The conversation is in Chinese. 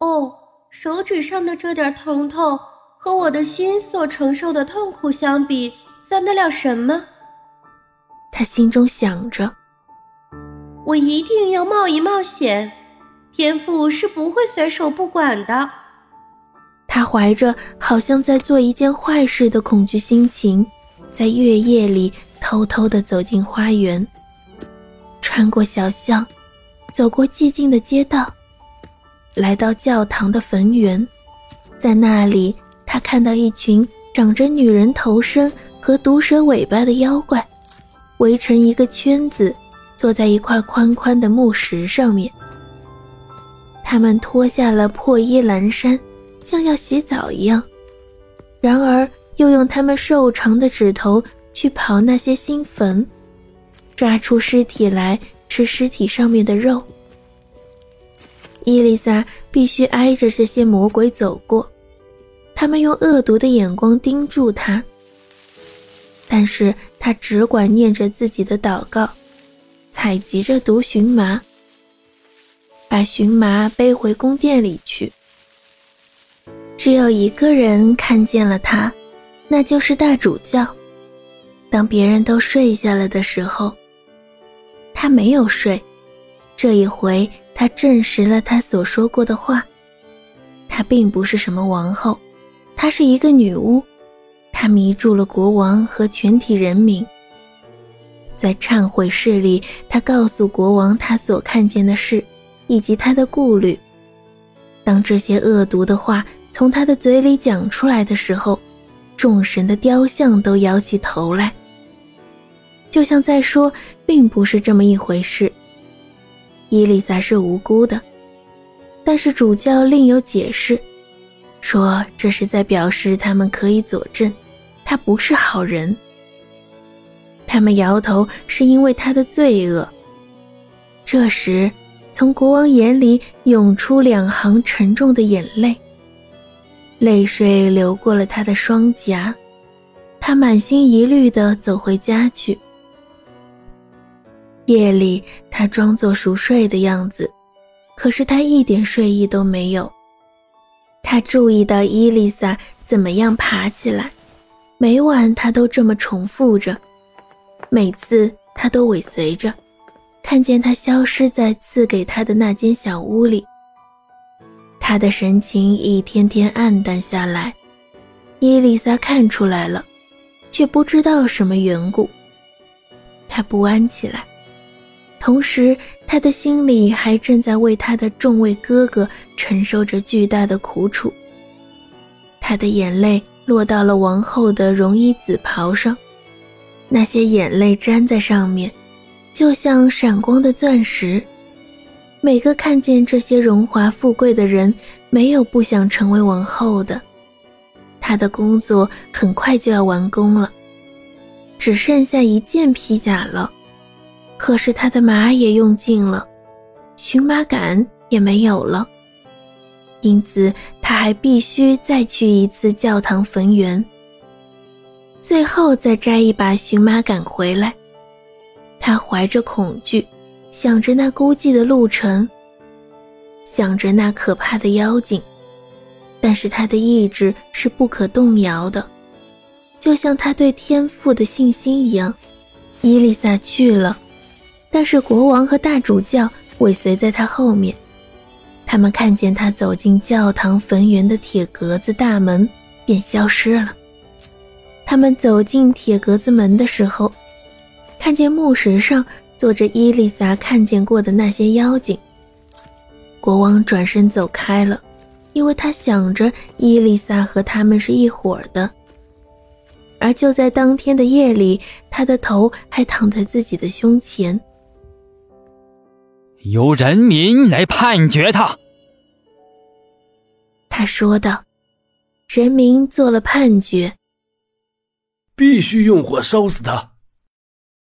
哦，手指上的这点疼痛，和我的心所承受的痛苦相比，算得了什么？他心中想着。我一定要冒一冒险，天父是不会随手不管的。他怀着好像在做一件坏事的恐惧心情，在月夜里偷偷地走进花园，穿过小巷，走过寂静的街道，来到教堂的坟园。在那里，他看到一群长着女人头身和毒蛇尾巴的妖怪，围成一个圈子，坐在一块宽宽的木石上面。他们脱下了破衣蓝衫。像要洗澡一样，然而又用他们瘦长的指头去刨那些新坟，抓出尸体来吃尸体上面的肉。伊丽莎必须挨着这些魔鬼走过，他们用恶毒的眼光盯住她，但是她只管念着自己的祷告，采集着毒荨麻，把荨麻背回宫殿里去。只有一个人看见了他，那就是大主教。当别人都睡下了的时候，他没有睡。这一回，他证实了他所说过的话。他并不是什么王后，她是一个女巫。她迷住了国王和全体人民。在忏悔室里，他告诉国王他所看见的事，以及他的顾虑。当这些恶毒的话。从他的嘴里讲出来的时候，众神的雕像都摇起头来，就像在说，并不是这么一回事。伊丽莎是无辜的，但是主教另有解释，说这是在表示他们可以佐证，他不是好人。他们摇头是因为他的罪恶。这时，从国王眼里涌出两行沉重的眼泪。泪水流过了他的双颊，他满心疑虑地走回家去。夜里，他装作熟睡的样子，可是他一点睡意都没有。他注意到伊丽莎怎么样爬起来，每晚他都这么重复着，每次他都尾随着，看见他消失在赐给他的那间小屋里。他的神情一天天暗淡下来，伊丽莎看出来了，却不知道什么缘故。她不安起来，同时他的心里还正在为他的众位哥哥承受着巨大的苦楚。他的眼泪落到了王后的绒衣紫袍上，那些眼泪粘在上面，就像闪光的钻石。每个看见这些荣华富贵的人，没有不想成为王后的。他的工作很快就要完工了，只剩下一件披甲了。可是他的马也用尽了，荨麻杆也没有了，因此他还必须再去一次教堂坟园，最后再摘一把荨麻杆回来。他怀着恐惧。想着那孤寂的路程，想着那可怕的妖精，但是他的意志是不可动摇的，就像他对天赋的信心一样。伊丽莎去了，但是国王和大主教尾随在他后面。他们看见他走进教堂坟园的铁格子大门，便消失了。他们走进铁格子门的时候，看见墓石上。坐着伊丽莎看见过的那些妖精，国王转身走开了，因为他想着伊丽莎和他们是一伙的。而就在当天的夜里，他的头还躺在自己的胸前。由人民来判决他，他说道：“人民做了判决，必须用火烧死他。”